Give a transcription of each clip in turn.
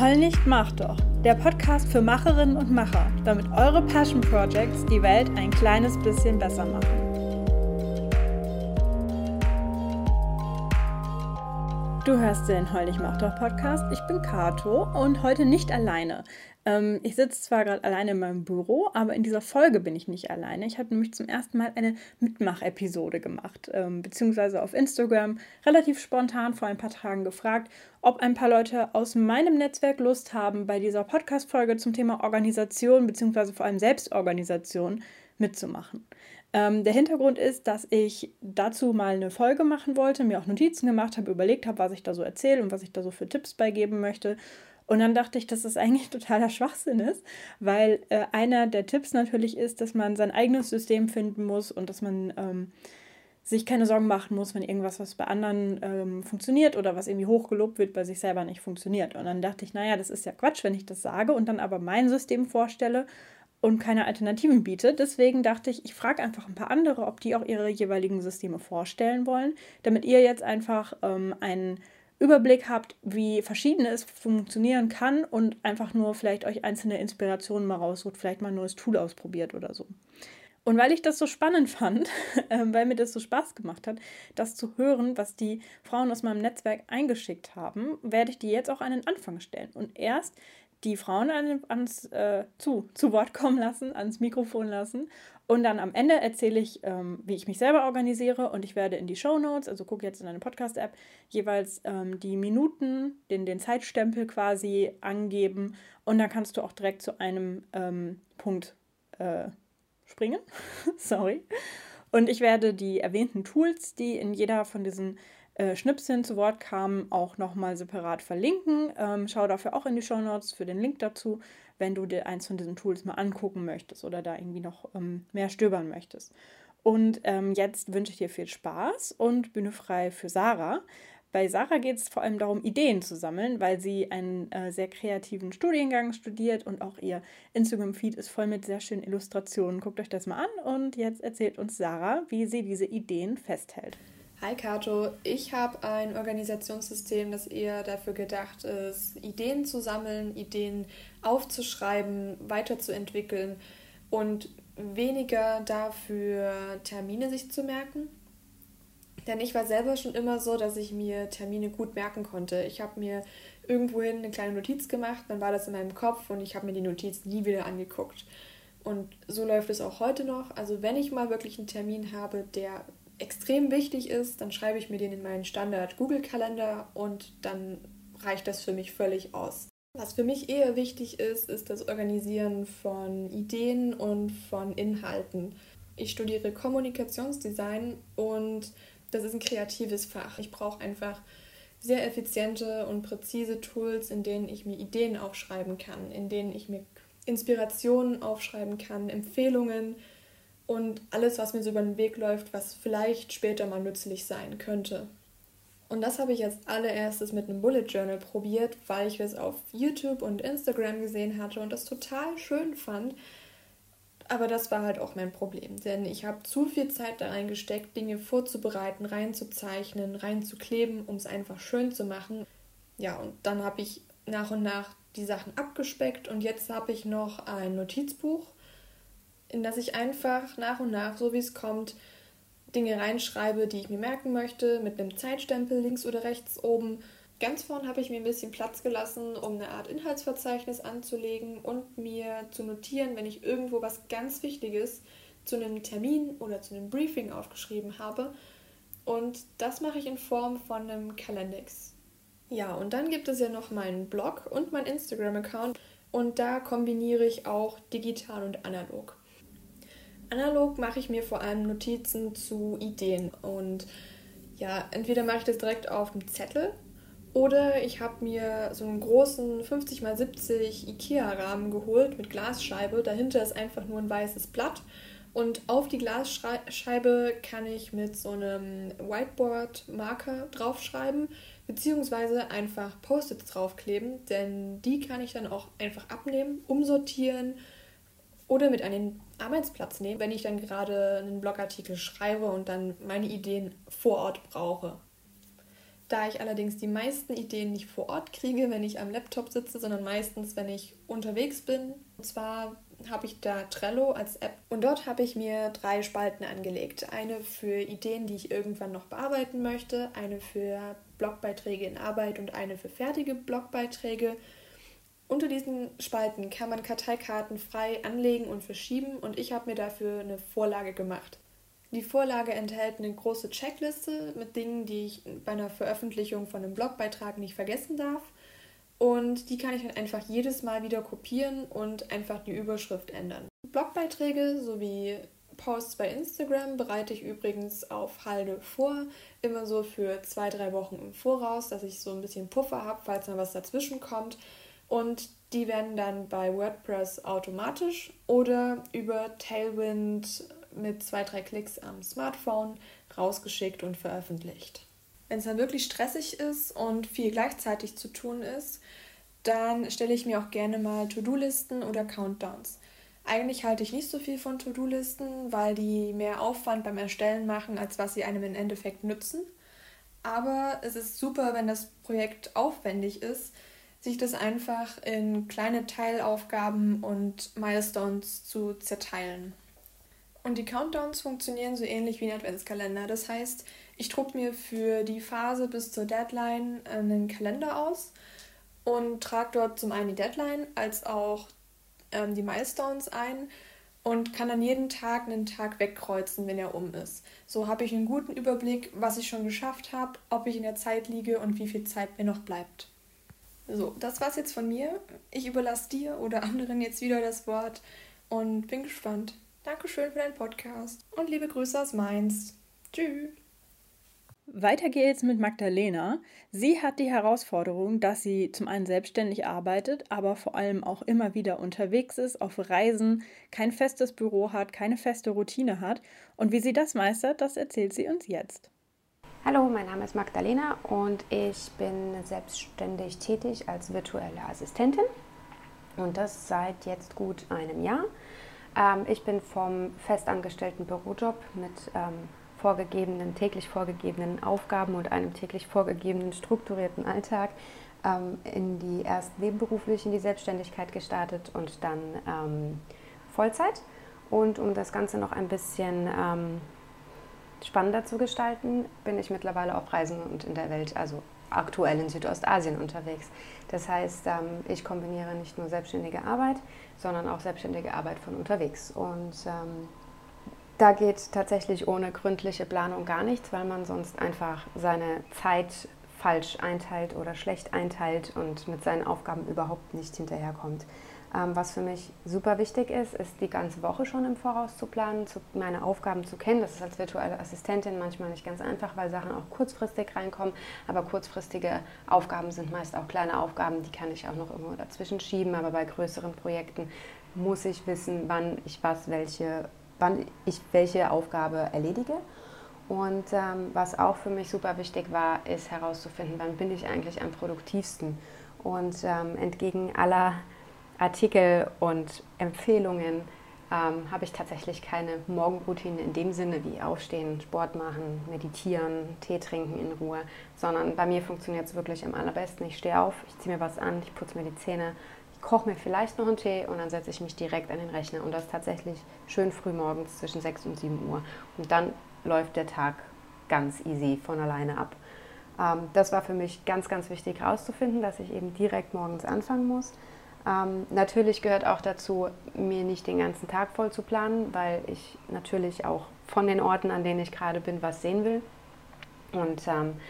Heul nicht, mach doch. Der Podcast für Macherinnen und Macher, damit eure Passion Projects die Welt ein kleines bisschen besser machen. Du hörst den Heul nicht, mach doch Podcast. Ich bin Kato und heute nicht alleine. Ähm, ich sitze zwar gerade alleine in meinem Büro, aber in dieser Folge bin ich nicht alleine. Ich habe nämlich zum ersten Mal eine Mitmach-Episode gemacht, ähm, beziehungsweise auf Instagram relativ spontan vor ein paar Tagen gefragt, ob ein paar Leute aus meinem Netzwerk Lust haben, bei dieser Podcast-Folge zum Thema Organisation, beziehungsweise vor allem Selbstorganisation mitzumachen. Ähm, der Hintergrund ist, dass ich dazu mal eine Folge machen wollte, mir auch Notizen gemacht habe, überlegt habe, was ich da so erzähle und was ich da so für Tipps beigeben möchte und dann dachte ich, dass das eigentlich totaler Schwachsinn ist, weil äh, einer der Tipps natürlich ist, dass man sein eigenes System finden muss und dass man ähm, sich keine Sorgen machen muss, wenn irgendwas, was bei anderen ähm, funktioniert oder was irgendwie hochgelobt wird, bei sich selber nicht funktioniert. Und dann dachte ich, naja, das ist ja Quatsch, wenn ich das sage und dann aber mein System vorstelle und keine Alternativen biete. Deswegen dachte ich, ich frage einfach ein paar andere, ob die auch ihre jeweiligen Systeme vorstellen wollen, damit ihr jetzt einfach ähm, einen Überblick habt, wie verschieden es funktionieren kann und einfach nur vielleicht euch einzelne Inspirationen mal raussucht, vielleicht mal ein neues Tool ausprobiert oder so. Und weil ich das so spannend fand, äh, weil mir das so Spaß gemacht hat, das zu hören, was die Frauen aus meinem Netzwerk eingeschickt haben, werde ich die jetzt auch an den Anfang stellen. Und erst die Frauen an, ans, äh, zu, zu Wort kommen lassen, ans Mikrofon lassen. Und dann am Ende erzähle ich, ähm, wie ich mich selber organisiere und ich werde in die Show Notes, also gucke jetzt in eine Podcast-App, jeweils ähm, die Minuten, den, den Zeitstempel quasi angeben und dann kannst du auch direkt zu einem ähm, Punkt äh, springen. Sorry. Und ich werde die erwähnten Tools, die in jeder von diesen äh, Schnipseln zu Wort kamen, auch nochmal separat verlinken. Ähm, schau dafür auch in die Show Notes für den Link dazu, wenn du dir eins von diesen Tools mal angucken möchtest oder da irgendwie noch ähm, mehr stöbern möchtest. Und ähm, jetzt wünsche ich dir viel Spaß und Bühne frei für Sarah. Bei Sarah geht es vor allem darum, Ideen zu sammeln, weil sie einen äh, sehr kreativen Studiengang studiert und auch ihr Instagram-Feed ist voll mit sehr schönen Illustrationen. Guckt euch das mal an und jetzt erzählt uns Sarah, wie sie diese Ideen festhält. Hi Kato, ich habe ein Organisationssystem, das eher dafür gedacht ist, Ideen zu sammeln, Ideen aufzuschreiben, weiterzuentwickeln und weniger dafür Termine sich zu merken. Denn ich war selber schon immer so, dass ich mir Termine gut merken konnte. Ich habe mir irgendwohin eine kleine Notiz gemacht, dann war das in meinem Kopf und ich habe mir die Notiz nie wieder angeguckt. Und so läuft es auch heute noch. Also wenn ich mal wirklich einen Termin habe, der extrem wichtig ist, dann schreibe ich mir den in meinen Standard-Google-Kalender und dann reicht das für mich völlig aus. Was für mich eher wichtig ist, ist das Organisieren von Ideen und von Inhalten. Ich studiere Kommunikationsdesign und das ist ein kreatives Fach. Ich brauche einfach sehr effiziente und präzise Tools, in denen ich mir Ideen aufschreiben kann, in denen ich mir Inspirationen aufschreiben kann, Empfehlungen, und alles, was mir so über den Weg läuft, was vielleicht später mal nützlich sein könnte. Und das habe ich als allererstes mit einem Bullet Journal probiert, weil ich es auf YouTube und Instagram gesehen hatte und das total schön fand. Aber das war halt auch mein Problem, denn ich habe zu viel Zeit da reingesteckt, Dinge vorzubereiten, reinzuzeichnen, reinzukleben, um es einfach schön zu machen. Ja, und dann habe ich nach und nach die Sachen abgespeckt und jetzt habe ich noch ein Notizbuch in das ich einfach nach und nach, so wie es kommt, Dinge reinschreibe, die ich mir merken möchte, mit einem Zeitstempel links oder rechts oben. Ganz vorn habe ich mir ein bisschen Platz gelassen, um eine Art Inhaltsverzeichnis anzulegen und mir zu notieren, wenn ich irgendwo was ganz Wichtiges zu einem Termin oder zu einem Briefing aufgeschrieben habe. Und das mache ich in Form von einem Kalendex. Ja, und dann gibt es ja noch meinen Blog und meinen Instagram-Account und da kombiniere ich auch digital und analog. Analog mache ich mir vor allem Notizen zu Ideen und ja, entweder mache ich das direkt auf dem Zettel oder ich habe mir so einen großen 50 x 70 IKEA-Rahmen geholt mit Glasscheibe. Dahinter ist einfach nur ein weißes Blatt. Und auf die Glasscheibe kann ich mit so einem Whiteboard-Marker draufschreiben, beziehungsweise einfach Post-its draufkleben, denn die kann ich dann auch einfach abnehmen, umsortieren oder mit einem Arbeitsplatz nehmen, wenn ich dann gerade einen Blogartikel schreibe und dann meine Ideen vor Ort brauche. Da ich allerdings die meisten Ideen nicht vor Ort kriege, wenn ich am Laptop sitze, sondern meistens, wenn ich unterwegs bin. Und zwar habe ich da Trello als App und dort habe ich mir drei Spalten angelegt. Eine für Ideen, die ich irgendwann noch bearbeiten möchte, eine für Blogbeiträge in Arbeit und eine für fertige Blogbeiträge. Unter diesen Spalten kann man Karteikarten frei anlegen und verschieben und ich habe mir dafür eine Vorlage gemacht. Die Vorlage enthält eine große Checkliste mit Dingen, die ich bei einer Veröffentlichung von einem Blogbeitrag nicht vergessen darf. Und die kann ich dann einfach jedes Mal wieder kopieren und einfach die Überschrift ändern. Blogbeiträge sowie Posts bei Instagram bereite ich übrigens auf Halde vor, immer so für zwei, drei Wochen im Voraus, dass ich so ein bisschen Puffer habe, falls mal was dazwischen kommt. Und die werden dann bei WordPress automatisch oder über Tailwind mit zwei, drei Klicks am Smartphone rausgeschickt und veröffentlicht. Wenn es dann wirklich stressig ist und viel gleichzeitig zu tun ist, dann stelle ich mir auch gerne mal To-Do-Listen oder Countdowns. Eigentlich halte ich nicht so viel von To-Do-Listen, weil die mehr Aufwand beim Erstellen machen, als was sie einem im Endeffekt nützen. Aber es ist super, wenn das Projekt aufwendig ist, sich das einfach in kleine Teilaufgaben und Milestones zu zerteilen. Und die Countdowns funktionieren so ähnlich wie ein Adventskalender. Das heißt, ich drucke mir für die Phase bis zur Deadline einen Kalender aus und trage dort zum einen die Deadline als auch ähm, die Milestones ein und kann dann jeden Tag einen Tag wegkreuzen, wenn er um ist. So habe ich einen guten Überblick, was ich schon geschafft habe, ob ich in der Zeit liege und wie viel Zeit mir noch bleibt. So, das war's jetzt von mir. Ich überlasse dir oder anderen jetzt wieder das Wort und bin gespannt. Dankeschön für deinen Podcast und liebe Grüße aus Mainz. Tschüss. Weiter geht's mit Magdalena. Sie hat die Herausforderung, dass sie zum einen selbstständig arbeitet, aber vor allem auch immer wieder unterwegs ist, auf Reisen, kein festes Büro hat, keine feste Routine hat. Und wie sie das meistert, das erzählt sie uns jetzt. Hallo, mein Name ist Magdalena und ich bin selbstständig tätig als virtuelle Assistentin und das seit jetzt gut einem Jahr. Ähm, ich bin vom festangestellten Bürojob mit ähm, vorgegebenen, täglich vorgegebenen Aufgaben und einem täglich vorgegebenen strukturierten Alltag ähm, in die erst nebenberuflich in die Selbstständigkeit gestartet und dann Vollzeit. Und um das Ganze noch ein bisschen spannender zu gestalten, bin ich mittlerweile auf Reisen und in der Welt, also aktuell in Südostasien unterwegs. Das heißt, ähm, ich kombiniere nicht nur selbstständige Arbeit, sondern auch selbstständige Arbeit von unterwegs. Und ähm, da geht tatsächlich ohne gründliche Planung gar nichts, weil man sonst einfach seine Zeit falsch einteilt oder schlecht einteilt und mit seinen Aufgaben überhaupt nicht hinterherkommt. Ähm, was für mich super wichtig ist, ist die ganze Woche schon im Voraus zu planen, zu, meine Aufgaben zu kennen. Das ist als virtuelle Assistentin manchmal nicht ganz einfach, weil Sachen auch kurzfristig reinkommen. Aber kurzfristige Aufgaben sind meist auch kleine Aufgaben, die kann ich auch noch irgendwo dazwischen schieben. Aber bei größeren Projekten muss ich wissen, wann ich was, welche, wann ich welche Aufgabe erledige. Und ähm, was auch für mich super wichtig war, ist herauszufinden, wann bin ich eigentlich am produktivsten. Und ähm, entgegen aller Artikel und Empfehlungen ähm, habe ich tatsächlich keine Morgenroutine in dem Sinne wie Aufstehen, Sport machen, meditieren, Tee trinken in Ruhe, sondern bei mir funktioniert es wirklich am allerbesten. Ich stehe auf, ich ziehe mir was an, ich putze mir die Zähne, ich koche mir vielleicht noch einen Tee und dann setze ich mich direkt an den Rechner und das tatsächlich schön früh morgens zwischen 6 und 7 Uhr. Und dann läuft der Tag ganz easy von alleine ab. Ähm, das war für mich ganz, ganz wichtig herauszufinden, dass ich eben direkt morgens anfangen muss. Ähm, natürlich gehört auch dazu, mir nicht den ganzen Tag voll zu planen, weil ich natürlich auch von den Orten, an denen ich gerade bin, was sehen will. Und ähm,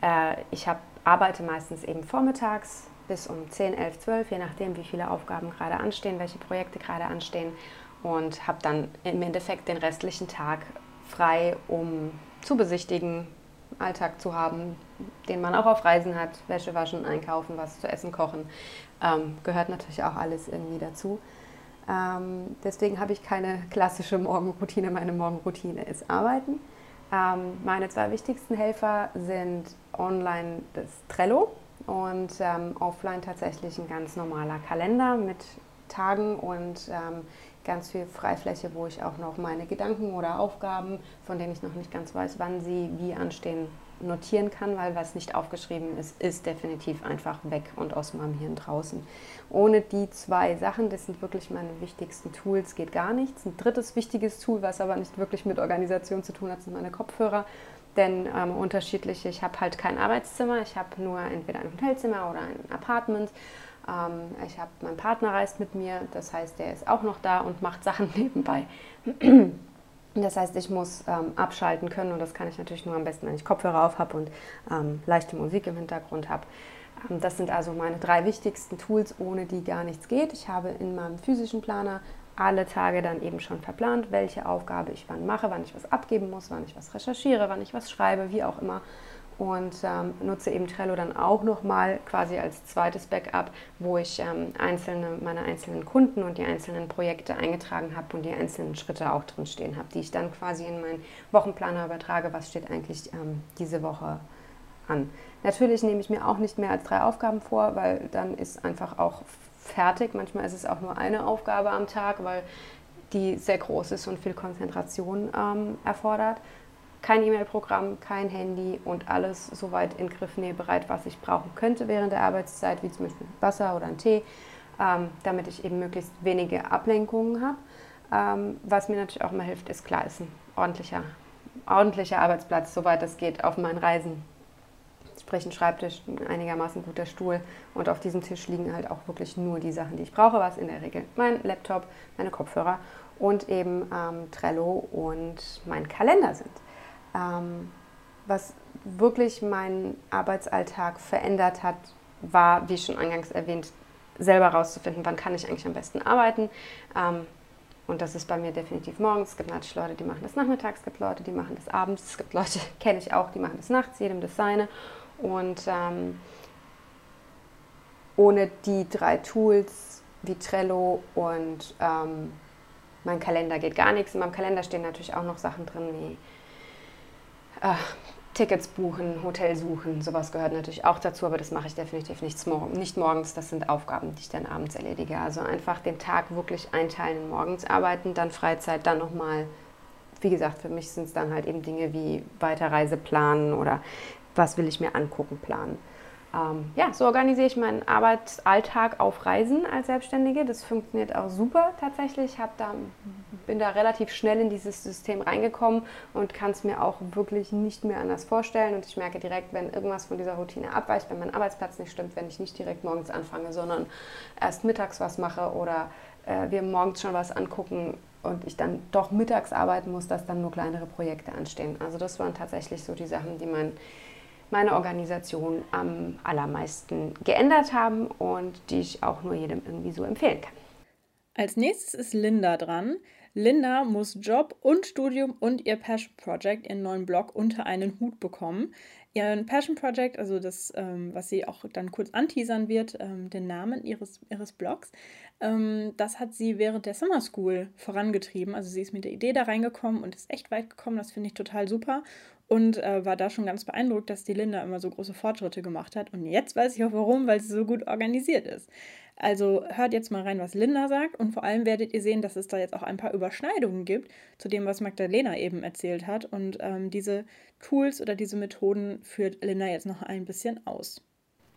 äh, ich hab, arbeite meistens eben vormittags bis um 10, 11, 12, je nachdem, wie viele Aufgaben gerade anstehen, welche Projekte gerade anstehen. Und habe dann im Endeffekt den restlichen Tag frei, um zu besichtigen, Alltag zu haben, den man auch auf Reisen hat, Wäsche waschen, einkaufen, was zu essen, kochen, ähm, gehört natürlich auch alles irgendwie dazu. Ähm, deswegen habe ich keine klassische Morgenroutine. Meine Morgenroutine ist Arbeiten. Ähm, meine zwei wichtigsten Helfer sind online das Trello und ähm, offline tatsächlich ein ganz normaler Kalender mit Tagen und ähm, ganz viel Freifläche, wo ich auch noch meine Gedanken oder Aufgaben, von denen ich noch nicht ganz weiß, wann sie wie anstehen, notieren kann, weil was nicht aufgeschrieben ist, ist definitiv einfach weg und aus meinem Hirn draußen. Ohne die zwei Sachen, das sind wirklich meine wichtigsten Tools, geht gar nichts. Ein drittes wichtiges Tool, was aber nicht wirklich mit Organisation zu tun hat, sind meine Kopfhörer. Denn ähm, unterschiedliche, ich habe halt kein Arbeitszimmer, ich habe nur entweder ein Hotelzimmer oder ein Apartment. Ähm, ich habe, mein Partner reist mit mir, das heißt, der ist auch noch da und macht Sachen nebenbei. Das heißt, ich muss ähm, abschalten können und das kann ich natürlich nur am besten, wenn ich Kopfhörer auf habe und ähm, leichte Musik im Hintergrund habe. Ähm, das sind also meine drei wichtigsten Tools, ohne die gar nichts geht. Ich habe in meinem physischen Planer alle Tage dann eben schon verplant, welche Aufgabe ich wann mache, wann ich was abgeben muss, wann ich was recherchiere, wann ich was schreibe, wie auch immer und ähm, nutze eben Trello dann auch nochmal quasi als zweites Backup, wo ich ähm, einzelne, meine einzelnen Kunden und die einzelnen Projekte eingetragen habe und die einzelnen Schritte auch drin stehen habe, die ich dann quasi in meinen Wochenplaner übertrage, was steht eigentlich ähm, diese Woche an. Natürlich nehme ich mir auch nicht mehr als drei Aufgaben vor, weil dann ist einfach auch fertig. Manchmal ist es auch nur eine Aufgabe am Tag, weil die sehr groß ist und viel Konzentration ähm, erfordert kein E-Mail-Programm, kein Handy und alles soweit in griffnähbereit, was ich brauchen könnte während der Arbeitszeit, wie zum Beispiel Wasser oder einen Tee, ähm, damit ich eben möglichst wenige Ablenkungen habe. Ähm, was mir natürlich auch immer hilft, ist klar, ist ein ordentlicher, ordentlicher Arbeitsplatz, soweit es geht, auf meinen Reisen. Sprich ein Schreibtisch, ein einigermaßen guter Stuhl und auf diesem Tisch liegen halt auch wirklich nur die Sachen, die ich brauche, was in der Regel mein Laptop, meine Kopfhörer und eben ähm, Trello und mein Kalender sind. Ähm, was wirklich meinen Arbeitsalltag verändert hat, war, wie schon eingangs erwähnt, selber herauszufinden, wann kann ich eigentlich am besten arbeiten. Ähm, und das ist bei mir definitiv morgens. Es gibt natürlich Leute, die machen das nachmittags, es gibt Leute, die machen das abends, es gibt Leute, kenne ich auch, die machen das nachts, jedem das seine. Und ähm, ohne die drei Tools wie Trello und ähm, mein Kalender geht gar nichts. In meinem Kalender stehen natürlich auch noch Sachen drin wie äh, Tickets buchen, Hotel suchen, sowas gehört natürlich auch dazu, aber das mache ich definitiv nicht, nicht morgens. Das sind Aufgaben, die ich dann abends erledige. Also einfach den Tag wirklich einteilen, morgens arbeiten, dann Freizeit, dann nochmal, wie gesagt, für mich sind es dann halt eben Dinge wie Weiterreise planen oder was will ich mir angucken planen ähm, ja, so organisiere ich meinen Arbeitsalltag auf Reisen als Selbstständige. Das funktioniert auch super tatsächlich. Ich da, bin da relativ schnell in dieses System reingekommen und kann es mir auch wirklich nicht mehr anders vorstellen. Und ich merke direkt, wenn irgendwas von dieser Routine abweicht, wenn mein Arbeitsplatz nicht stimmt, wenn ich nicht direkt morgens anfange, sondern erst mittags was mache oder äh, wir morgens schon was angucken und ich dann doch mittags arbeiten muss, dass dann nur kleinere Projekte anstehen. Also das waren tatsächlich so die Sachen, die mein meine Organisation am allermeisten geändert haben und die ich auch nur jedem irgendwie so empfehlen kann. Als nächstes ist Linda dran. Linda muss Job und Studium und ihr Passion Project, ihren neuen Blog, unter einen Hut bekommen. Ihren Passion Project, also das, ähm, was sie auch dann kurz anteasern wird, ähm, den Namen ihres, ihres Blogs, ähm, das hat sie während der Summer School vorangetrieben. Also sie ist mit der Idee da reingekommen und ist echt weit gekommen. Das finde ich total super und äh, war da schon ganz beeindruckt, dass die Linda immer so große Fortschritte gemacht hat. Und jetzt weiß ich auch warum, weil sie so gut organisiert ist. Also hört jetzt mal rein, was Linda sagt und vor allem werdet ihr sehen, dass es da jetzt auch ein paar Überschneidungen gibt zu dem, was Magdalena eben erzählt hat. Und ähm, diese Tools oder diese Methoden führt Linda jetzt noch ein bisschen aus.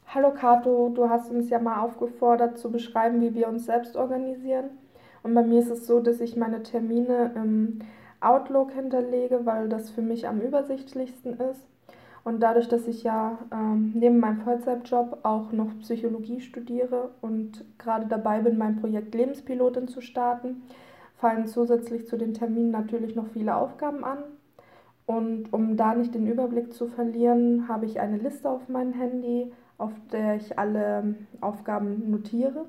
Hallo Kato, du hast uns ja mal aufgefordert zu beschreiben, wie wir uns selbst organisieren. Und bei mir ist es so, dass ich meine Termine im Outlook hinterlege, weil das für mich am übersichtlichsten ist. Und dadurch, dass ich ja ähm, neben meinem Vollzeitjob auch noch Psychologie studiere und gerade dabei bin, mein Projekt Lebenspilotin zu starten, fallen zusätzlich zu den Terminen natürlich noch viele Aufgaben an. Und um da nicht den Überblick zu verlieren, habe ich eine Liste auf meinem Handy, auf der ich alle Aufgaben notiere.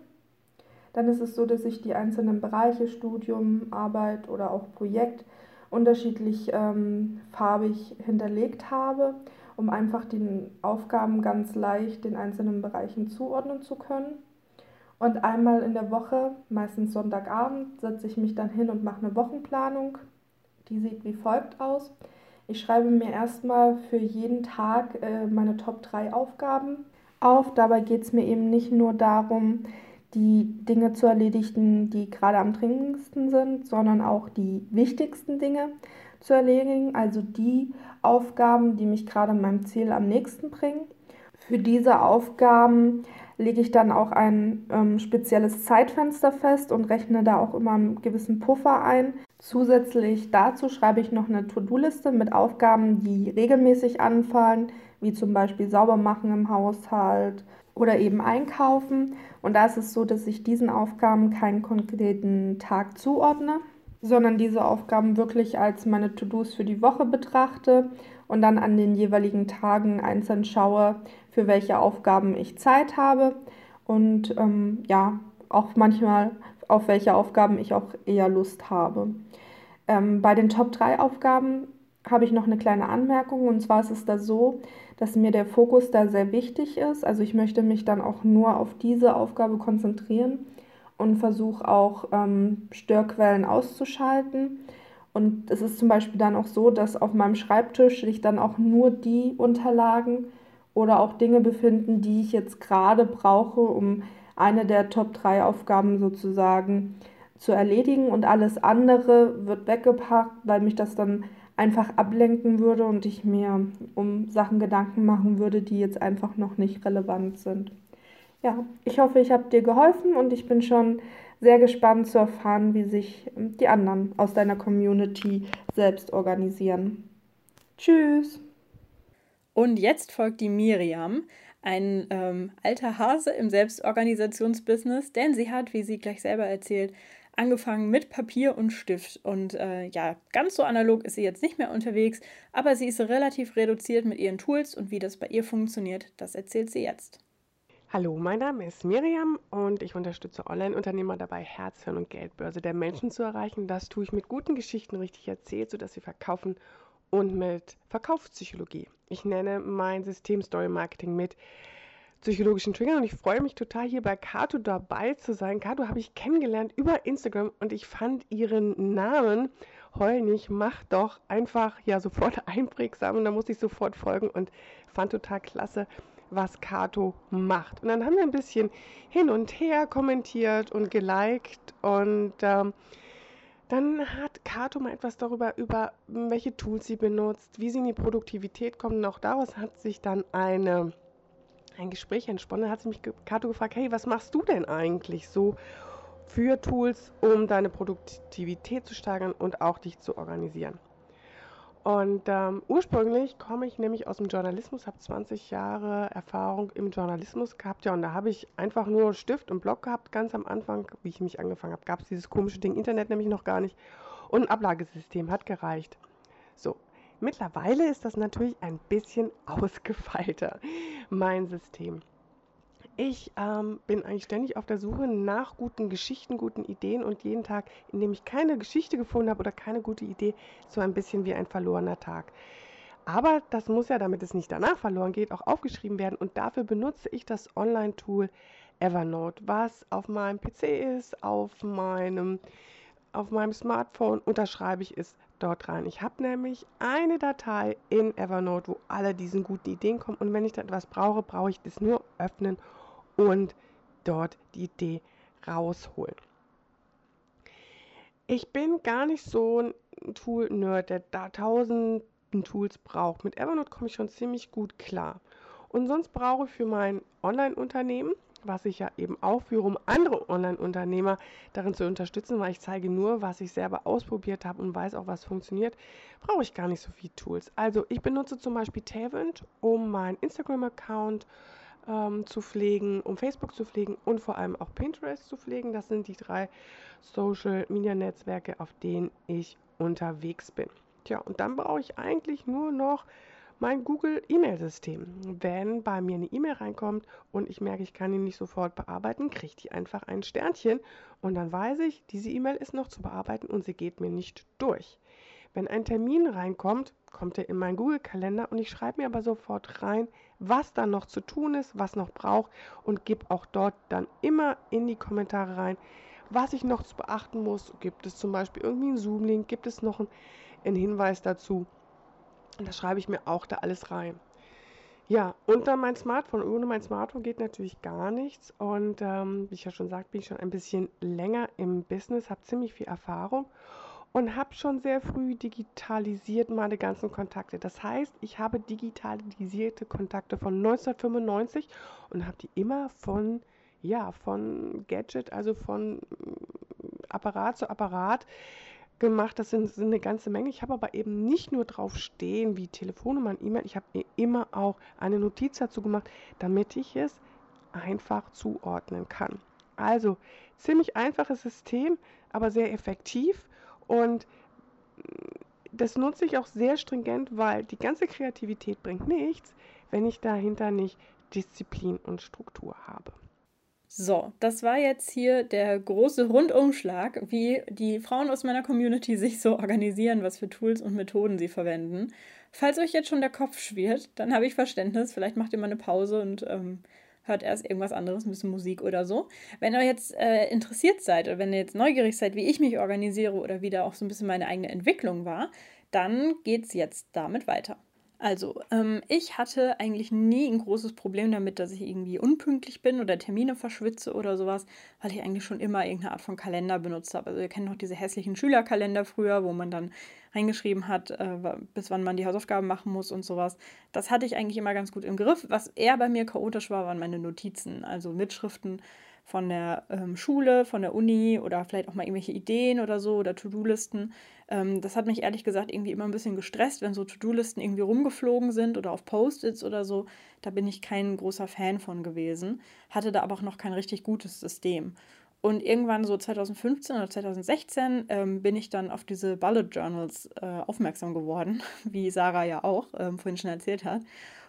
Dann ist es so, dass ich die einzelnen Bereiche, Studium, Arbeit oder auch Projekt unterschiedlich ähm, farbig hinterlegt habe, um einfach den Aufgaben ganz leicht den einzelnen Bereichen zuordnen zu können. Und einmal in der Woche, meistens Sonntagabend, setze ich mich dann hin und mache eine Wochenplanung. Die sieht wie folgt aus. Ich schreibe mir erstmal für jeden Tag äh, meine Top 3 Aufgaben auf. Dabei geht es mir eben nicht nur darum, die Dinge zu erledigen, die gerade am dringendsten sind, sondern auch die wichtigsten Dinge zu erledigen, also die Aufgaben, die mich gerade meinem Ziel am nächsten bringen. Für diese Aufgaben lege ich dann auch ein ähm, spezielles Zeitfenster fest und rechne da auch immer einen gewissen Puffer ein. Zusätzlich dazu schreibe ich noch eine To-Do-Liste mit Aufgaben, die regelmäßig anfallen, wie zum Beispiel sauber machen im Haushalt oder eben einkaufen. Und da ist es so, dass ich diesen Aufgaben keinen konkreten Tag zuordne, sondern diese Aufgaben wirklich als meine To-Dos für die Woche betrachte und dann an den jeweiligen Tagen einzeln schaue, für welche Aufgaben ich Zeit habe und ähm, ja, auch manchmal auf welche Aufgaben ich auch eher Lust habe. Ähm, bei den Top 3 Aufgaben habe ich noch eine kleine Anmerkung und zwar ist es da so, dass mir der Fokus da sehr wichtig ist. Also ich möchte mich dann auch nur auf diese Aufgabe konzentrieren und versuche auch ähm, Störquellen auszuschalten. Und es ist zum Beispiel dann auch so, dass auf meinem Schreibtisch sich dann auch nur die Unterlagen oder auch Dinge befinden, die ich jetzt gerade brauche, um eine der Top 3 Aufgaben sozusagen zu erledigen. Und alles andere wird weggepackt, weil mich das dann einfach ablenken würde und ich mir um Sachen Gedanken machen würde, die jetzt einfach noch nicht relevant sind. Ja, ich hoffe, ich habe dir geholfen und ich bin schon sehr gespannt zu erfahren, wie sich die anderen aus deiner Community selbst organisieren. Tschüss! Und jetzt folgt die Miriam, ein ähm, alter Hase im Selbstorganisationsbusiness, denn sie hat, wie sie gleich selber erzählt, angefangen mit Papier und Stift. Und äh, ja, ganz so analog ist sie jetzt nicht mehr unterwegs, aber sie ist relativ reduziert mit ihren Tools und wie das bei ihr funktioniert, das erzählt sie jetzt. Hallo, mein Name ist Miriam und ich unterstütze Online-Unternehmer dabei, Herz, Hirn und Geldbörse der Menschen zu erreichen. Das tue ich mit guten Geschichten richtig erzählt, sodass sie verkaufen und mit Verkaufspsychologie. Ich nenne mein System Story Marketing mit psychologischen Triggern und ich freue mich total hier bei Kato dabei zu sein. Kato habe ich kennengelernt über Instagram und ich fand ihren Namen heul nicht, mach doch einfach ja sofort einprägsam und da musste ich sofort folgen und fand total klasse, was Kato macht. Und dann haben wir ein bisschen hin und her kommentiert und geliked und ähm, dann hat Kato mal etwas darüber, über welche Tools sie benutzt, wie sie in die Produktivität kommt. Und auch daraus hat sich dann eine ein Gespräch entsponnen. Da hat sie mich Kato gefragt, hey, was machst du denn eigentlich so für Tools, um deine Produktivität zu steigern und auch dich zu organisieren? Und ähm, ursprünglich komme ich nämlich aus dem Journalismus, habe 20 Jahre Erfahrung im Journalismus gehabt. Ja, und da habe ich einfach nur Stift und Block gehabt. Ganz am Anfang, wie ich mich angefangen habe, gab es dieses komische Ding Internet nämlich noch gar nicht. Und ein Ablagesystem hat gereicht. So, Mittlerweile ist das natürlich ein bisschen ausgefeilter, mein System. Ich ähm, bin eigentlich ständig auf der Suche nach guten Geschichten, guten Ideen und jeden Tag, in dem ich keine Geschichte gefunden habe oder keine gute Idee, so ein bisschen wie ein verlorener Tag. Aber das muss ja, damit es nicht danach verloren geht, auch aufgeschrieben werden und dafür benutze ich das Online-Tool Evernote, was auf meinem PC ist, auf meinem, auf meinem Smartphone unterschreibe ich es dort rein. Ich habe nämlich eine Datei in Evernote, wo alle diesen guten Ideen kommen. Und wenn ich da etwas brauche, brauche ich das nur öffnen und dort die Idee rausholen. Ich bin gar nicht so ein Tool-Nerd, der da tausend Tools braucht. Mit Evernote komme ich schon ziemlich gut klar. Und sonst brauche ich für mein Online-Unternehmen was ich ja eben auch führe, um andere Online-Unternehmer darin zu unterstützen, weil ich zeige nur, was ich selber ausprobiert habe und weiß auch, was funktioniert, brauche ich gar nicht so viele Tools. Also ich benutze zum Beispiel Tailwind, um meinen Instagram-Account ähm, zu pflegen, um Facebook zu pflegen und vor allem auch Pinterest zu pflegen. Das sind die drei Social-Media-Netzwerke, auf denen ich unterwegs bin. Tja, und dann brauche ich eigentlich nur noch mein Google E-Mail-System. Wenn bei mir eine E-Mail reinkommt und ich merke, ich kann ihn nicht sofort bearbeiten, kriegt die einfach ein Sternchen und dann weiß ich, diese E-Mail ist noch zu bearbeiten und sie geht mir nicht durch. Wenn ein Termin reinkommt, kommt er in meinen Google-Kalender und ich schreibe mir aber sofort rein, was dann noch zu tun ist, was noch braucht und gebe auch dort dann immer in die Kommentare rein, was ich noch zu beachten muss. Gibt es zum Beispiel irgendwie einen Zoom-Link, gibt es noch einen, Hinweis dazu. Und das schreibe ich mir auch da alles rein. Ja, und dann mein Smartphone. Ohne mein Smartphone geht natürlich gar nichts. Und ähm, wie ich ja schon sagte, bin ich schon ein bisschen länger im Business, habe ziemlich viel Erfahrung und habe schon sehr früh digitalisiert meine ganzen Kontakte. Das heißt, ich habe digitalisierte Kontakte von 1995 und habe die immer von ja, von Gadget, also von Apparat zu Apparat gemacht. Das sind, sind eine ganze Menge. Ich habe aber eben nicht nur drauf stehen wie Telefonnummer und E-Mail. Ich habe mir immer auch eine Notiz dazu gemacht, damit ich es einfach zuordnen kann. Also ziemlich einfaches System, aber sehr effektiv und das nutze ich auch sehr stringent, weil die ganze Kreativität bringt nichts, wenn ich dahinter nicht Disziplin und Struktur habe. So, das war jetzt hier der große Rundumschlag, wie die Frauen aus meiner Community sich so organisieren, was für Tools und Methoden sie verwenden. Falls euch jetzt schon der Kopf schwirrt, dann habe ich Verständnis. Vielleicht macht ihr mal eine Pause und ähm, hört erst irgendwas anderes, ein bisschen Musik oder so. Wenn ihr jetzt äh, interessiert seid oder wenn ihr jetzt neugierig seid, wie ich mich organisiere oder wie da auch so ein bisschen meine eigene Entwicklung war, dann geht es jetzt damit weiter. Also, ähm, ich hatte eigentlich nie ein großes Problem damit, dass ich irgendwie unpünktlich bin oder Termine verschwitze oder sowas, weil ich eigentlich schon immer irgendeine Art von Kalender benutzt habe. Also, ihr kennt noch diese hässlichen Schülerkalender früher, wo man dann reingeschrieben hat, äh, bis wann man die Hausaufgaben machen muss und sowas. Das hatte ich eigentlich immer ganz gut im Griff. Was eher bei mir chaotisch war, waren meine Notizen, also Mitschriften von der ähm, Schule, von der Uni oder vielleicht auch mal irgendwelche Ideen oder so oder To-Do-Listen. Ähm, das hat mich ehrlich gesagt irgendwie immer ein bisschen gestresst, wenn so To-Do-Listen irgendwie rumgeflogen sind oder auf Post-its oder so. Da bin ich kein großer Fan von gewesen, hatte da aber auch noch kein richtig gutes System. Und irgendwann so 2015 oder 2016 ähm, bin ich dann auf diese Bullet Journals äh, aufmerksam geworden, wie Sarah ja auch ähm, vorhin schon erzählt hat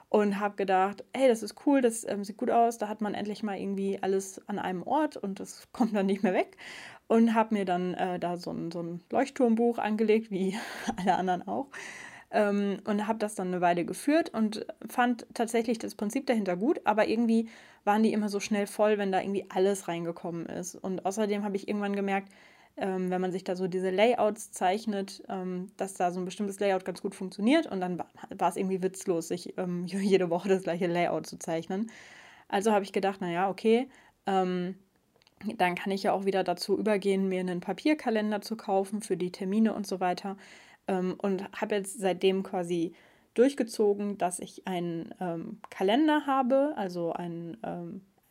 und habe gedacht, hey, das ist cool, das ähm, sieht gut aus, da hat man endlich mal irgendwie alles an einem Ort und das kommt dann nicht mehr weg. Und habe mir dann äh, da so ein, so ein Leuchtturmbuch angelegt, wie alle anderen auch. Ähm, und habe das dann eine Weile geführt und fand tatsächlich das Prinzip dahinter gut, aber irgendwie waren die immer so schnell voll, wenn da irgendwie alles reingekommen ist. Und außerdem habe ich irgendwann gemerkt, ähm, wenn man sich da so diese Layouts zeichnet, ähm, dass da so ein bestimmtes Layout ganz gut funktioniert und dann war es irgendwie witzlos, sich ähm, jede Woche das gleiche Layout zu zeichnen. Also habe ich gedacht, naja, okay, ähm, dann kann ich ja auch wieder dazu übergehen, mir einen Papierkalender zu kaufen für die Termine und so weiter. Ähm, und habe jetzt seitdem quasi durchgezogen, dass ich einen ähm, Kalender habe, also einen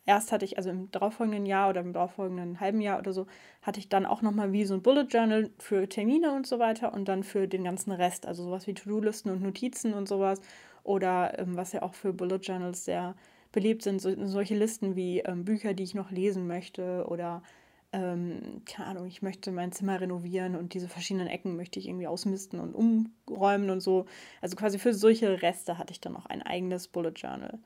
erst hatte ich, also im darauffolgenden Jahr oder im darauffolgenden halben Jahr oder so, hatte ich dann auch nochmal wie so ein Bullet Journal für Termine und so weiter und dann für den ganzen Rest, also sowas wie To-Do-Listen und Notizen und sowas. Oder ähm, was ja auch für Bullet Journals sehr beliebt sind, so, solche Listen wie ähm, Bücher, die ich noch lesen möchte oder ähm, keine Ahnung, ich möchte mein Zimmer renovieren und diese verschiedenen Ecken möchte ich irgendwie ausmisten und umräumen und so. Also quasi für solche Reste hatte ich dann auch ein eigenes Bullet Journal.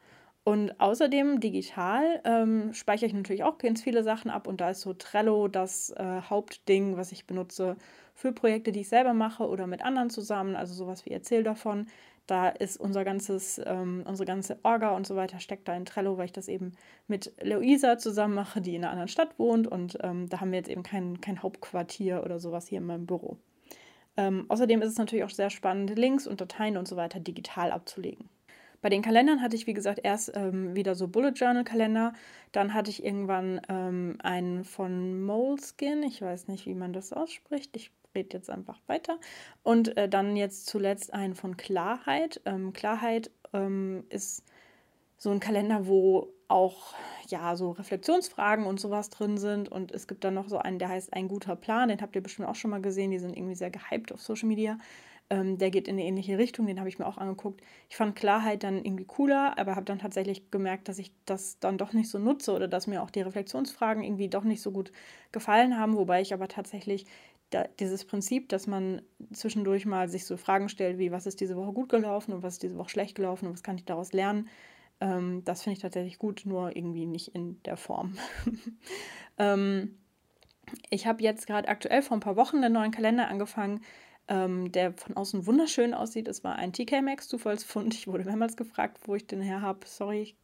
Und außerdem digital ähm, speichere ich natürlich auch ganz viele Sachen ab und da ist so Trello das äh, Hauptding, was ich benutze für Projekte, die ich selber mache oder mit anderen zusammen, also sowas wie Erzähl davon. Da ist unser ganzes, ähm, unsere ganze Orga und so weiter steckt da in Trello, weil ich das eben mit Luisa zusammen mache, die in einer anderen Stadt wohnt und ähm, da haben wir jetzt eben kein, kein Hauptquartier oder sowas hier in meinem Büro. Ähm, außerdem ist es natürlich auch sehr spannend, Links und Dateien und so weiter digital abzulegen. Bei den Kalendern hatte ich, wie gesagt, erst ähm, wieder so Bullet Journal Kalender. Dann hatte ich irgendwann ähm, einen von Moleskin. Ich weiß nicht, wie man das ausspricht. Ich rede jetzt einfach weiter. Und äh, dann jetzt zuletzt einen von Klarheit. Ähm, Klarheit ähm, ist so ein Kalender, wo auch ja so Reflexionsfragen und sowas drin sind. Und es gibt dann noch so einen, der heißt Ein guter Plan. Den habt ihr bestimmt auch schon mal gesehen. Die sind irgendwie sehr gehypt auf Social Media. Ähm, der geht in eine ähnliche Richtung, den habe ich mir auch angeguckt. Ich fand Klarheit dann irgendwie cooler, aber habe dann tatsächlich gemerkt, dass ich das dann doch nicht so nutze oder dass mir auch die Reflexionsfragen irgendwie doch nicht so gut gefallen haben, wobei ich aber tatsächlich da, dieses Prinzip, dass man zwischendurch mal sich so Fragen stellt, wie was ist diese Woche gut gelaufen und was ist diese Woche schlecht gelaufen und was kann ich daraus lernen, ähm, das finde ich tatsächlich gut, nur irgendwie nicht in der Form. ähm, ich habe jetzt gerade aktuell vor ein paar Wochen einen neuen Kalender angefangen, ähm, der von außen wunderschön aussieht. Es war ein TK Maxx Zufallsfund. Ich wurde mehrmals gefragt, wo ich den her habe. Sorry,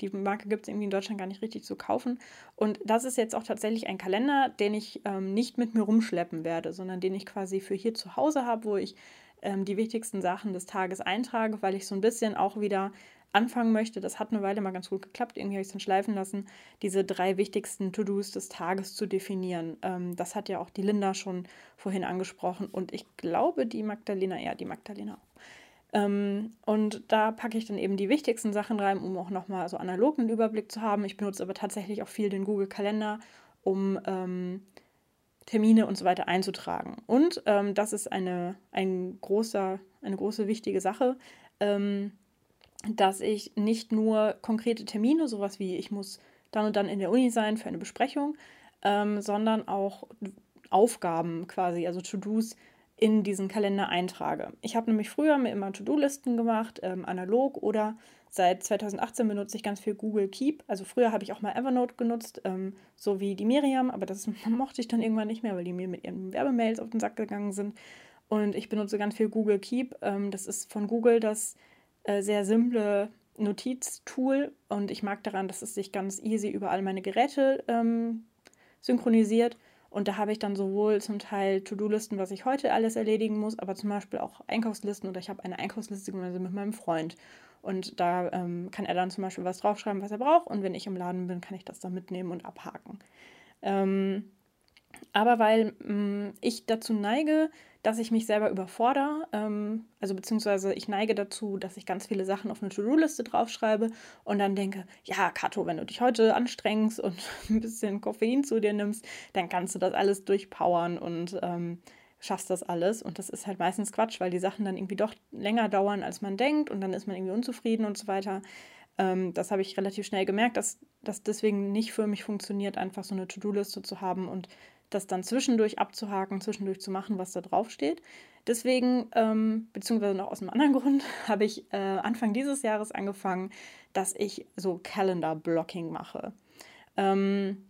die Marke gibt es irgendwie in Deutschland gar nicht richtig zu kaufen. Und das ist jetzt auch tatsächlich ein Kalender, den ich ähm, nicht mit mir rumschleppen werde, sondern den ich quasi für hier zu Hause habe, wo ich ähm, die wichtigsten Sachen des Tages eintrage, weil ich so ein bisschen auch wieder anfangen möchte, das hat eine Weile mal ganz gut geklappt, irgendwie habe ich es dann schleifen lassen, diese drei wichtigsten To-Dos des Tages zu definieren. Ähm, das hat ja auch die Linda schon vorhin angesprochen und ich glaube die Magdalena, ja, die Magdalena auch. Ähm, und da packe ich dann eben die wichtigsten Sachen rein, um auch nochmal so analog einen Überblick zu haben. Ich benutze aber tatsächlich auch viel den Google-Kalender, um ähm, Termine und so weiter einzutragen. Und ähm, das ist eine, ein großer, eine große wichtige Sache. Ähm, dass ich nicht nur konkrete Termine, sowas wie ich muss dann und dann in der Uni sein für eine Besprechung, ähm, sondern auch Aufgaben quasi, also To-Dos in diesen Kalender eintrage. Ich habe nämlich früher mir immer To-Do-Listen gemacht, ähm, analog oder seit 2018 benutze ich ganz viel Google Keep. Also früher habe ich auch mal Evernote genutzt, ähm, so wie die Miriam, aber das mochte ich dann irgendwann nicht mehr, weil die mir mit ihren Werbemails auf den Sack gegangen sind. Und ich benutze ganz viel Google Keep. Ähm, das ist von Google das äh, sehr simple Notiztool und ich mag daran, dass es sich ganz easy über all meine Geräte ähm, synchronisiert. Und da habe ich dann sowohl zum Teil To-Do-Listen, was ich heute alles erledigen muss, aber zum Beispiel auch Einkaufslisten oder ich habe eine Einkaufsliste gemeinsam mit meinem Freund. Und da ähm, kann er dann zum Beispiel was draufschreiben, was er braucht. Und wenn ich im Laden bin, kann ich das dann mitnehmen und abhaken. Ähm, aber weil mh, mm, ich dazu neige, dass ich mich selber überfordere, ähm, also beziehungsweise ich neige dazu, dass ich ganz viele Sachen auf eine To-Do-Liste draufschreibe und dann denke, ja, Kato, wenn du dich heute anstrengst und ein bisschen Koffein zu dir nimmst, dann kannst du das alles durchpowern und ähm, schaffst das alles. Und das ist halt meistens Quatsch, weil die Sachen dann irgendwie doch länger dauern, als man denkt und dann ist man irgendwie unzufrieden und so weiter. Ähm, das habe ich relativ schnell gemerkt, dass das deswegen nicht für mich funktioniert, einfach so eine To-Do-Liste zu haben und das dann zwischendurch abzuhaken, zwischendurch zu machen, was da drauf steht. Deswegen, ähm, beziehungsweise noch aus einem anderen Grund, habe ich äh, Anfang dieses Jahres angefangen, dass ich so Calendar-Blocking mache. Ähm,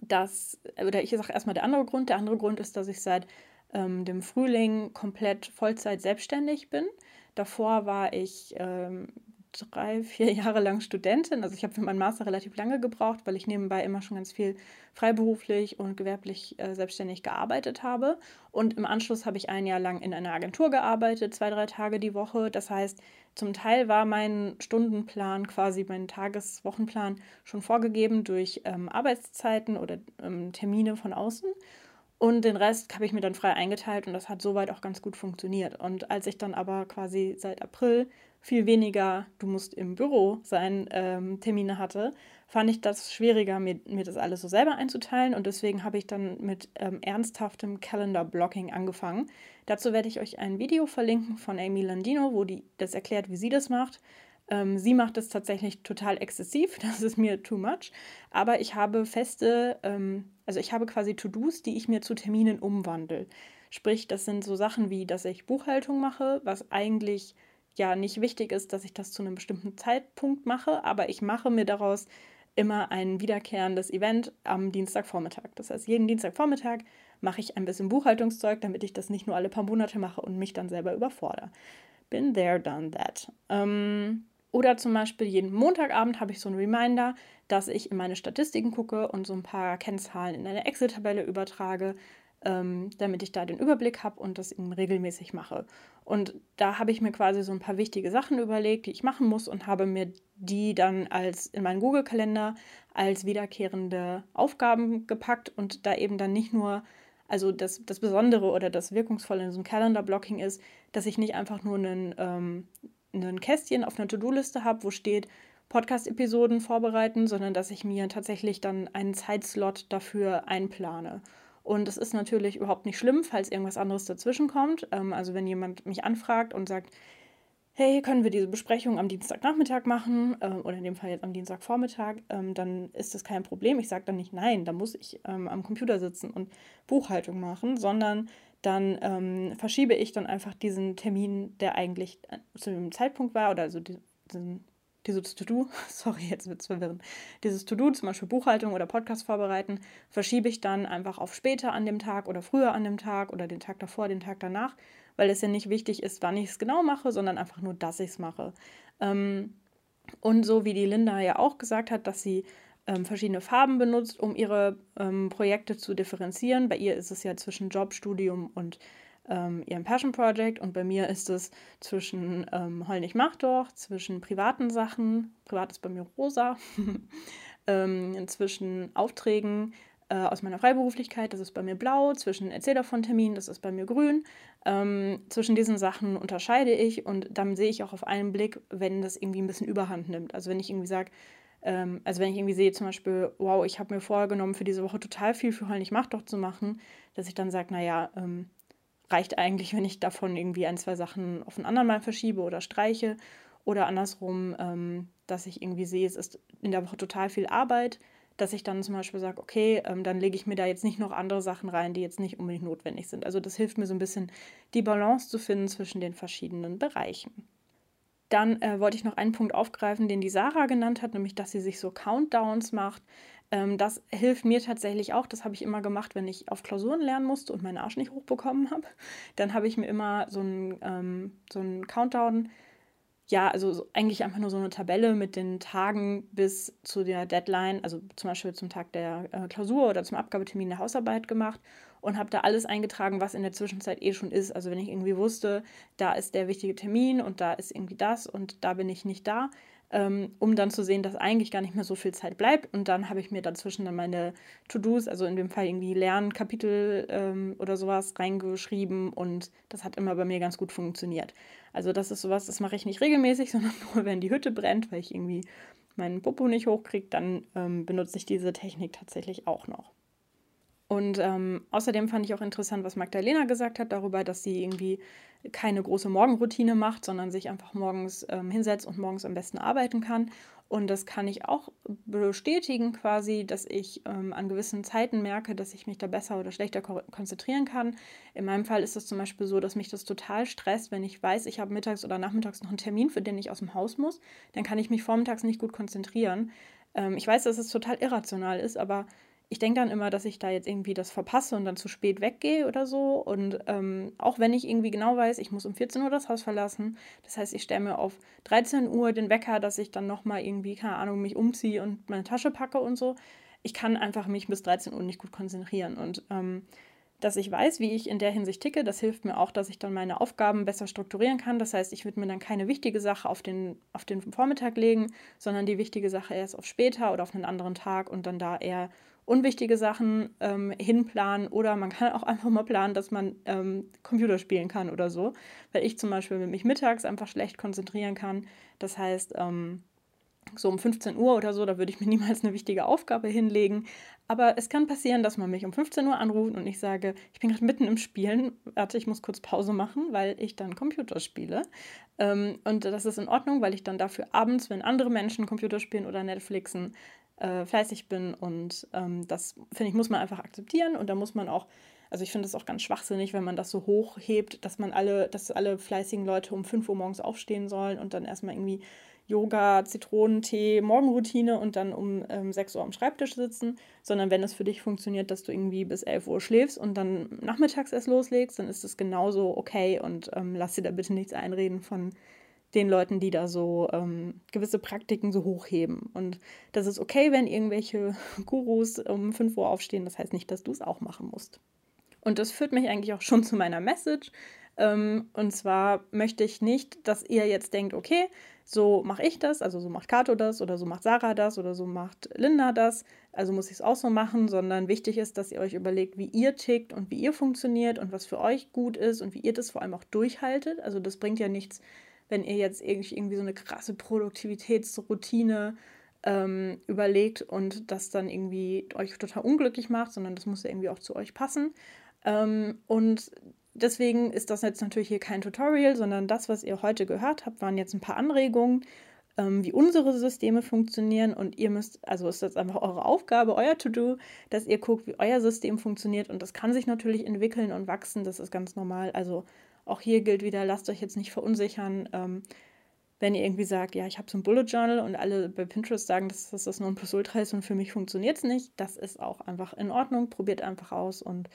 das, oder ich sage erstmal der andere Grund. Der andere Grund ist, dass ich seit ähm, dem Frühling komplett Vollzeit selbstständig bin. Davor war ich ähm, drei, vier Jahre lang Studentin. Also ich habe für meinen Master relativ lange gebraucht, weil ich nebenbei immer schon ganz viel freiberuflich und gewerblich äh, selbstständig gearbeitet habe. Und im Anschluss habe ich ein Jahr lang in einer Agentur gearbeitet, zwei, drei Tage die Woche. Das heißt, zum Teil war mein Stundenplan, quasi mein Tageswochenplan schon vorgegeben durch ähm, Arbeitszeiten oder ähm, Termine von außen. Und den Rest habe ich mir dann frei eingeteilt und das hat soweit auch ganz gut funktioniert. Und als ich dann aber quasi seit April viel weniger, du musst im Büro sein, ähm, Termine hatte, fand ich das schwieriger, mir, mir das alles so selber einzuteilen. Und deswegen habe ich dann mit ähm, ernsthaftem Calendar-Blocking angefangen. Dazu werde ich euch ein Video verlinken von Amy Landino, wo die das erklärt, wie sie das macht. Ähm, sie macht es tatsächlich total exzessiv, das ist mir too much. Aber ich habe feste, ähm, also ich habe quasi To-Dos, die ich mir zu Terminen umwandle. Sprich, das sind so Sachen wie, dass ich Buchhaltung mache, was eigentlich ja nicht wichtig ist, dass ich das zu einem bestimmten Zeitpunkt mache, aber ich mache mir daraus immer ein wiederkehrendes Event am Dienstagvormittag. Das heißt, jeden Dienstagvormittag mache ich ein bisschen Buchhaltungszeug, damit ich das nicht nur alle paar Monate mache und mich dann selber überfordere. Been there, done that. Ähm, oder zum Beispiel jeden Montagabend habe ich so einen Reminder, dass ich in meine Statistiken gucke und so ein paar Kennzahlen in eine Excel-Tabelle übertrage, ähm, damit ich da den Überblick habe und das eben regelmäßig mache. Und da habe ich mir quasi so ein paar wichtige Sachen überlegt, die ich machen muss und habe mir die dann als in meinen Google-Kalender als wiederkehrende Aufgaben gepackt und da eben dann nicht nur, also das, das Besondere oder das Wirkungsvolle in so einem Calendar-Blocking ist, dass ich nicht einfach nur einen, ähm, ein Kästchen auf einer To-Do-Liste habe, wo steht, Podcast-Episoden vorbereiten, sondern dass ich mir tatsächlich dann einen Zeitslot dafür einplane. Und es ist natürlich überhaupt nicht schlimm, falls irgendwas anderes dazwischen kommt. Ähm, also wenn jemand mich anfragt und sagt, hey, können wir diese Besprechung am Dienstagnachmittag machen ähm, oder in dem Fall jetzt am Dienstagvormittag, ähm, dann ist das kein Problem. Ich sage dann nicht, nein, da muss ich am Computer sitzen und Buchhaltung machen, sondern dann ähm, verschiebe ich dann einfach diesen Termin, der eigentlich äh, zu dem Zeitpunkt war oder also diesen dieses To-Do, sorry, jetzt wird es verwirrend, dieses To-Do, zum Beispiel Buchhaltung oder Podcast vorbereiten, verschiebe ich dann einfach auf später an dem Tag oder früher an dem Tag oder den Tag davor, den Tag danach, weil es ja nicht wichtig ist, wann ich es genau mache, sondern einfach nur, dass ich es mache. Ähm, und so wie die Linda ja auch gesagt hat, dass sie ähm, verschiedene Farben benutzt, um ihre ähm, Projekte zu differenzieren. Bei ihr ist es ja zwischen Job, Studium und ähm, ihrem Passion Project und bei mir ist es zwischen ähm, nicht mach doch, zwischen privaten Sachen, privat ist bei mir rosa, ähm, zwischen Aufträgen äh, aus meiner Freiberuflichkeit, das ist bei mir blau, zwischen Erzähl davon Termin, das ist bei mir grün. Ähm, zwischen diesen Sachen unterscheide ich und dann sehe ich auch auf einen Blick, wenn das irgendwie ein bisschen Überhand nimmt. Also wenn ich irgendwie sage, ähm, also wenn ich irgendwie sehe zum Beispiel, wow, ich habe mir vorgenommen, für diese Woche total viel für Heul nicht mach doch zu machen, dass ich dann sage, naja, ähm, reicht eigentlich, wenn ich davon irgendwie ein, zwei Sachen auf einen anderen Mal verschiebe oder streiche. Oder andersrum, ähm, dass ich irgendwie sehe, es ist in der Woche total viel Arbeit, dass ich dann zum Beispiel sage, okay, ähm, dann lege ich mir da jetzt nicht noch andere Sachen rein, die jetzt nicht unbedingt notwendig sind. Also das hilft mir so ein bisschen, die Balance zu finden zwischen den verschiedenen Bereichen. Dann äh, wollte ich noch einen Punkt aufgreifen, den die Sarah genannt hat, nämlich dass sie sich so Countdowns macht. Ähm, das hilft mir tatsächlich auch. Das habe ich immer gemacht, wenn ich auf Klausuren lernen musste und meinen Arsch nicht hochbekommen habe. Dann habe ich mir immer so einen, ähm, so einen Countdown ja, also so, eigentlich einfach nur so eine Tabelle mit den Tagen bis zu der Deadline, also zum Beispiel zum Tag der äh, Klausur oder zum Abgabetermin der Hausarbeit gemacht und habe da alles eingetragen, was in der Zwischenzeit eh schon ist. Also wenn ich irgendwie wusste, da ist der wichtige Termin und da ist irgendwie das und da bin ich nicht da, ähm, um dann zu sehen, dass eigentlich gar nicht mehr so viel Zeit bleibt. Und dann habe ich mir dazwischen dann meine To-Dos, also in dem Fall irgendwie Lernkapitel ähm, oder sowas reingeschrieben und das hat immer bei mir ganz gut funktioniert. Also das ist sowas, das mache ich nicht regelmäßig, sondern nur, wenn die Hütte brennt, weil ich irgendwie meinen Popo nicht hochkriege, dann ähm, benutze ich diese Technik tatsächlich auch noch. Und ähm, außerdem fand ich auch interessant, was Magdalena gesagt hat darüber, dass sie irgendwie keine große Morgenroutine macht, sondern sich einfach morgens ähm, hinsetzt und morgens am besten arbeiten kann. Und das kann ich auch bestätigen quasi, dass ich ähm, an gewissen Zeiten merke, dass ich mich da besser oder schlechter ko konzentrieren kann. In meinem Fall ist es zum Beispiel so, dass mich das total stresst, wenn ich weiß, ich habe mittags oder nachmittags noch einen Termin, für den ich aus dem Haus muss. Dann kann ich mich vormittags nicht gut konzentrieren. Ähm, ich weiß, dass es total irrational ist, aber ich denke dann immer, dass ich da jetzt irgendwie das verpasse und dann zu spät weggehe oder so. Und ähm, auch wenn ich irgendwie genau weiß, ich muss um 14 Uhr das Haus verlassen, das heißt, ich stelle mir auf 13 Uhr den Wecker, dass ich dann nochmal irgendwie, keine Ahnung, mich umziehe und meine Tasche packe und so. Ich kann einfach mich bis 13 Uhr nicht gut konzentrieren. Und ähm, dass ich weiß, wie ich in der Hinsicht ticke. Das hilft mir auch, dass ich dann meine Aufgaben besser strukturieren kann. Das heißt, ich würde mir dann keine wichtige Sache auf den, auf den Vormittag legen, sondern die wichtige Sache erst auf später oder auf einen anderen Tag und dann da eher unwichtige Sachen ähm, hinplanen oder man kann auch einfach mal planen, dass man ähm, Computer spielen kann oder so, weil ich zum Beispiel mich mittags einfach schlecht konzentrieren kann. Das heißt, ähm, so um 15 Uhr oder so, da würde ich mir niemals eine wichtige Aufgabe hinlegen. Aber es kann passieren, dass man mich um 15 Uhr anruft und ich sage, ich bin gerade mitten im Spielen, warte, ich muss kurz Pause machen, weil ich dann Computer spiele. Ähm, und das ist in Ordnung, weil ich dann dafür abends, wenn andere Menschen Computer spielen oder Netflixen, äh, fleißig bin. Und ähm, das, finde ich, muss man einfach akzeptieren. Und da muss man auch, also ich finde es auch ganz schwachsinnig, wenn man das so hochhebt, dass man alle, dass alle fleißigen Leute um 5 Uhr morgens aufstehen sollen und dann erstmal irgendwie Yoga, Zitronentee, Morgenroutine und dann um ähm, 6 Uhr am Schreibtisch sitzen, sondern wenn es für dich funktioniert, dass du irgendwie bis 11 Uhr schläfst und dann nachmittags erst loslegst, dann ist das genauso okay und ähm, lass dir da bitte nichts einreden von den Leuten, die da so ähm, gewisse Praktiken so hochheben. Und das ist okay, wenn irgendwelche Gurus um 5 Uhr aufstehen. Das heißt nicht, dass du es auch machen musst. Und das führt mich eigentlich auch schon zu meiner Message. Ähm, und zwar möchte ich nicht, dass ihr jetzt denkt, okay, so mache ich das, also so macht Kato das oder so macht Sarah das oder so macht Linda das, also muss ich es auch so machen, sondern wichtig ist, dass ihr euch überlegt, wie ihr tickt und wie ihr funktioniert und was für euch gut ist und wie ihr das vor allem auch durchhaltet. Also das bringt ja nichts, wenn ihr jetzt irgendwie so eine krasse Produktivitätsroutine ähm, überlegt und das dann irgendwie euch total unglücklich macht, sondern das muss ja irgendwie auch zu euch passen. Ähm, und deswegen ist das jetzt natürlich hier kein Tutorial, sondern das, was ihr heute gehört habt, waren jetzt ein paar Anregungen, ähm, wie unsere Systeme funktionieren. Und ihr müsst, also ist das einfach eure Aufgabe, euer To-Do, dass ihr guckt, wie euer System funktioniert. Und das kann sich natürlich entwickeln und wachsen, das ist ganz normal. Also auch hier gilt wieder, lasst euch jetzt nicht verunsichern. Ähm, wenn ihr irgendwie sagt, ja, ich habe so ein Bullet Journal und alle bei Pinterest sagen, dass das das Nonplusultra ist und für mich funktioniert es nicht, das ist auch einfach in Ordnung. Probiert einfach aus und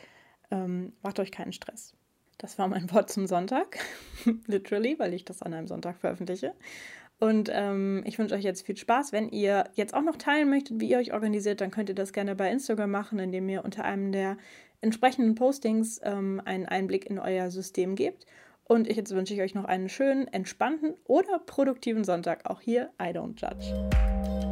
ähm, macht euch keinen Stress. Das war mein Wort zum Sonntag, literally, weil ich das an einem Sonntag veröffentliche. Und ähm, ich wünsche euch jetzt viel Spaß. Wenn ihr jetzt auch noch teilen möchtet, wie ihr euch organisiert, dann könnt ihr das gerne bei Instagram machen, indem ihr unter einem der entsprechenden Postings ähm, einen Einblick in euer System gebt. Und ich, jetzt wünsche ich euch noch einen schönen, entspannten oder produktiven Sonntag. Auch hier, I don't judge.